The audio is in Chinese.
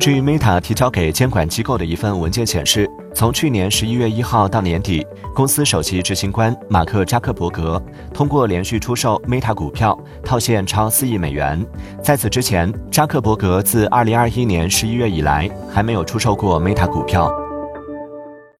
据 meta 提交给监管机构的一份文件显示从去年十一月一号到年底公司首席执行官马克扎克伯格通过连续出售 meta 股票套现超四亿美元。在此之前扎克伯格自二零二一年十一月以来还没有出售过 meta 股票。